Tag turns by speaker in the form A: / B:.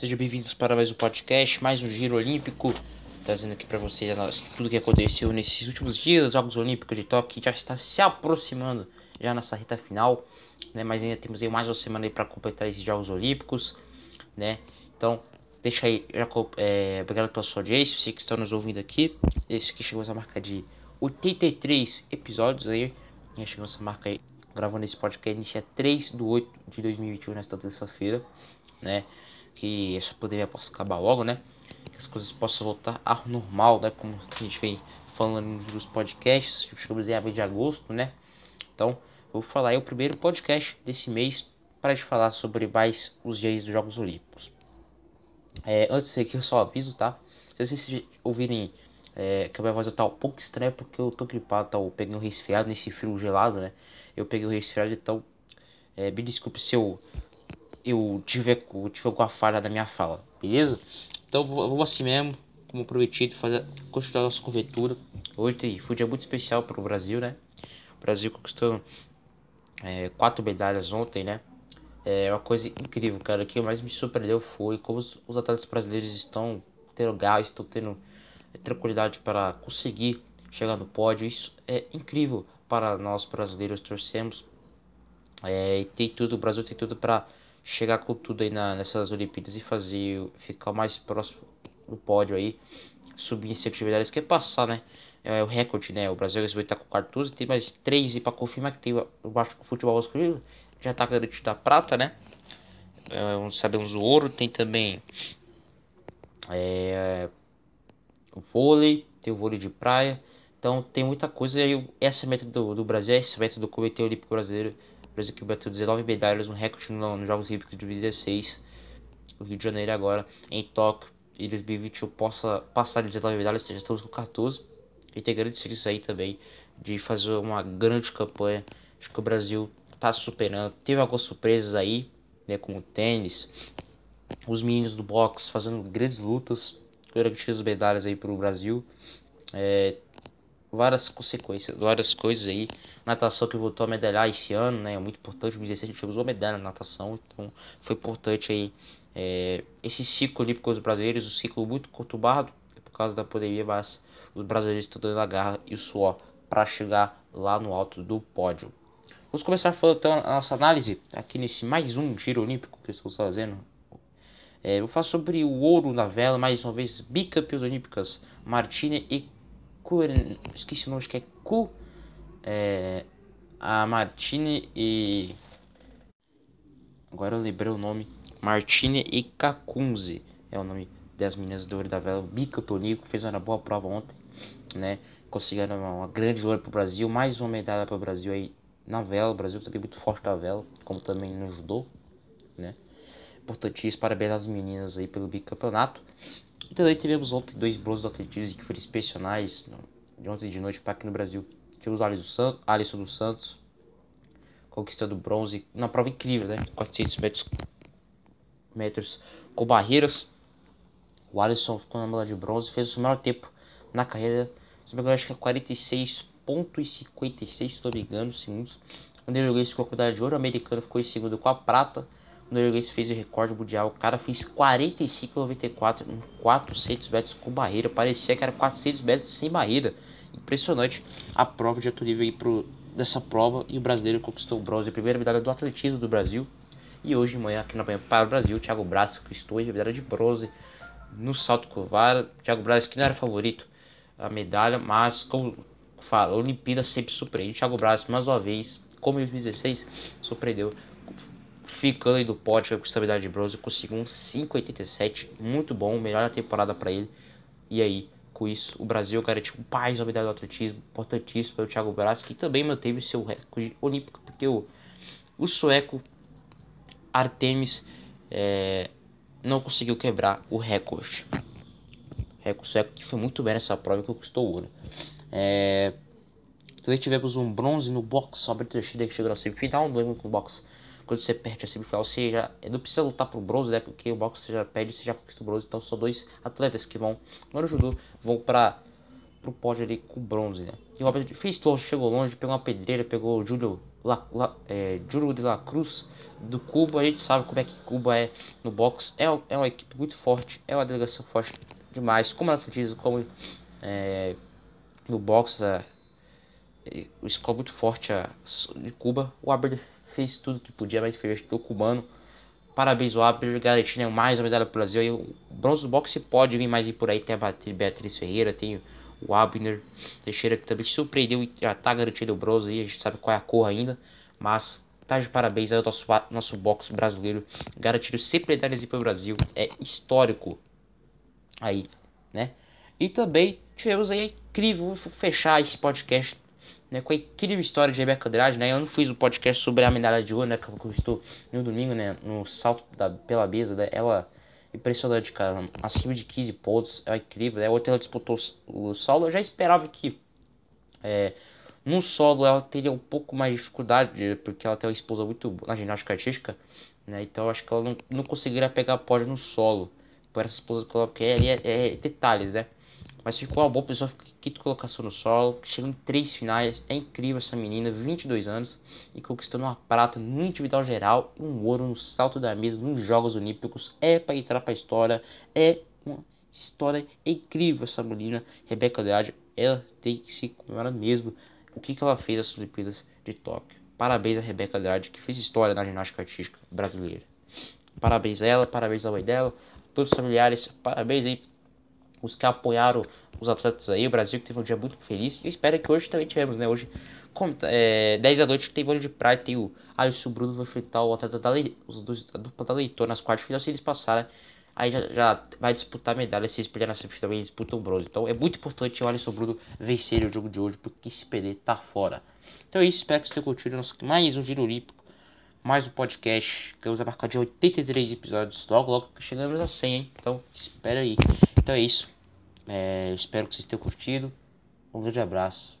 A: Sejam bem-vindos para mais um podcast, mais um Giro Olímpico, trazendo aqui para vocês tudo que aconteceu nesses últimos dias, os Jogos Olímpicos de Tóquio, que já está se aproximando já nessa reta final, né? Mas ainda temos aí mais uma semana aí para completar esses Jogos Olímpicos, né? Então, deixa aí, já, é, obrigado pela sua audiência, você que está nos ouvindo aqui, esse que chegou essa marca de 83 episódios aí, já chegou essa marca aí gravando esse podcast inicia 3 de 8 de 2021, nesta terça-feira, né? Que essa pandemia possa acabar logo, né? Que as coisas possam voltar ao normal, né? Como a gente vem falando nos podcasts, chegamos em abril de agosto, né? Então, vou falar aí o primeiro podcast desse mês para te falar sobre mais os dias dos Jogos Olímpicos. É, antes aqui, eu só aviso, tá? Se vocês ouvirem é, que a minha voz tá um pouco estranha porque eu tô gripado, tá? Eu peguei um resfriado nesse frio gelado, né? Eu peguei o resfriado, então é, me desculpe se eu, eu tiver, tiver alguma falha na minha fala, beleza? Então vou assim mesmo, como prometido, fazer, continuar nossa cobertura. Hoje foi um dia muito especial para o Brasil, né? O Brasil conquistou é, quatro medalhas ontem, né? É uma coisa incrível, cara. O que mais me surpreendeu foi como os, os atletas brasileiros estão tendo gás, estão tendo é, tranquilidade para conseguir chegar no pódio. Isso é incrível para nós brasileiros torcemos. É, e tem tudo, o Brasil tem tudo para chegar com tudo aí na, nessas Olimpíadas e fazer ficar mais próximo do pódio aí, subir em cinco atividades, que é passar, né? É o recorde, né? O Brasil vai estar com 14, tem mais 3 para confirmar que tem o baixo futebol masculino, já está garantido a prata, né? É, sabemos o ouro, tem também é, o vôlei, tem o vôlei de praia, então tem muita coisa e essa meta do, do Brasil, essa meta do Comitê Olímpico Brasileiro, Brasil que bateu 19 medalhas, um recorde nos Jogos Olímpicos de 2016, no Rio de Janeiro agora, em Tóquio, em 2021 possa passar de 19 medalhas, já estamos com 14, e tem grandes chances aí também de fazer uma grande campanha, acho que o Brasil está superando, teve algumas surpresas aí, né, com o tênis, os meninos do boxe fazendo grandes lutas, garantindo medalhas aí para o Brasil, é, várias consequências, várias coisas aí. Natação que voltou a medalhar esse ano, né? É muito importante. O 16 a gente usou medalha na natação, então foi importante aí é, esse ciclo olímpico dos brasileiros, um ciclo muito conturbado por causa da pandemia, mas os brasileiros estão dando a garra e o suor para chegar lá no alto do pódio. Vamos começar falando então a nossa análise aqui nesse mais um giro olímpico que estamos fazendo. É, vou falar sobre o ouro na vela, mais uma vez, bicampeões olímpicas, Martine e esqueci o nome, que é Cu, é, a Martine e agora eu lembrei o nome, Martine e Kakunze é o nome das meninas do Ouro da Vela, bicampeonico, fez uma boa prova ontem, né? Conseguiram uma, uma grande ouro para o Brasil, mais uma medalha para o Brasil aí na vela. O Brasil também muito forte na vela, como também no judô, né? Importantíssimo, parabéns às meninas aí pelo bicampeonato. E também tivemos ontem dois bronzes do atletismo que foram inspecionais de ontem de noite para aqui no Brasil. Tivemos o Alisson, dos Santos conquistando bronze, uma prova incrível, né? 400 metros, metros com barreiras. O Alisson ficou na medalha de bronze, fez o seu melhor tempo na carreira. Se não me engano, acho que é 46,56, se não me engano, segundos. O Neerlandês ficou com a medalha de ouro, o americano ficou em segundo com a prata norueguês fez o recorde mundial. O cara fez 45,94 em 400 metros com barreira. Parecia que era 400 metros sem barreira. Impressionante a prova de alto nível aí pro, dessa prova. E o brasileiro conquistou o bronze, a primeira medalha do atletismo do Brasil. E hoje de manhã, aqui na manhã para o Brasil, o Thiago Braz conquistou a medalha de bronze no salto com vara. Thiago Braz que não era favorito a medalha, mas como fala, a Olimpíada sempre surpreende. Thiago Braz, mais uma vez, como em 2016, surpreendeu ficando aí do pódio com estabilidade de bronze, conseguiu um 5,87, muito bom, melhor da temporada para ele. E aí, com isso, o Brasil garantiu mais uma medalha do atletismo, importantíssimo para o Thiago Braz, que também manteve seu recorde olímpico, porque o, o sueco Artemis é, não conseguiu quebrar o recorde. O recorde sueco que foi muito bem nessa prova e conquistou o ouro. É, também tivemos um bronze no boxe sobre a que chegou na semifinal, no o boxe quando você perde a semifinal, você já não precisa lutar pro bronze, né? Porque o boxe você já perde, você já conquista o bronze. Então são dois atletas que vão, no judô, vão para pro pódio ali com bronze, né? E o Robert fez longe, chegou longe, pegou uma pedreira, pegou o Júlio La, La, é, Júlio de la Cruz, do Cuba, a gente sabe como é que Cuba é no boxe. É, é uma equipe muito forte, é uma delegação forte demais. Como atletismo, como é, no boxe, é, o escola muito forte de Cuba. O Aber fez tudo que podia, mas fez o cubano. Parabéns ao Aber, garantindo mais uma medalha para o Brasil. E o bronze do boxe pode vir mais por aí. Tem a Beatriz Ferreira, tem o Abner Teixeira que também surpreendeu e já está garantido o bronze aí. A gente sabe qual é a cor ainda, mas tá de parabéns ao nosso, nosso boxe brasileiro. Garantido sempre medalhas para o Brasil. É histórico aí, né? E também tivemos aí incrível, vou fechar esse podcast né, com a incrível história de Rebeca Andrade, né? Eu não fiz o um podcast sobre a medalha de ouro, né, que ela conquistou no domingo, né, no salto da, pela mesa, né? Ela impressionante, cara, acima de 15 pontos, é incrível, né? Outra ela disputou o solo, eu já esperava que é, no solo ela teria um pouco mais de dificuldade, porque ela tem uma esposa muito na ginástica artística, né? Então eu acho que ela não, não conseguiria pegar pódio no solo, por essa esposa que ela quer, é, é detalhes, né? Mas ficou uma boa pessoa, quinta colocação no solo, chegou em três finais. É incrível essa menina, 22 anos, e conquistando uma prata no individual geral e um ouro no salto da mesa nos Jogos Olímpicos. É para entrar para a história, é uma história incrível essa menina, Rebeca Leade. Ela tem que se comemorar mesmo o que, que ela fez nas Olimpíadas de Tóquio. Parabéns a Rebeca Leade, que fez história na ginástica artística brasileira. Parabéns a ela, parabéns à mãe dela, todos os familiares, parabéns aí os que apoiaram os atletas aí, o Brasil que teve um dia muito feliz. E espero que hoje também tivemos, né? Hoje, como, é, 10 da noite, tem vôlei de praia, tem o Alisson Bruno vai enfrentar o atleta da Le... os dois dupla da Leitor nas quartas finais. Se eles passarem, aí já, já vai disputar medalha. Se eles perderem na semifinal, também disputam o bronze. Então é muito importante o Alisson Bruno vencer o jogo de hoje, porque se perder, tá fora. Então é isso, espero que vocês tenham curtido nosso, mais um Giro Olímpico, mais um podcast. Que vamos marcar de 83 episódios. Logo, logo chegamos a 100, hein? Então espera aí. Então é isso. É, espero que vocês tenham curtido. Um grande abraço.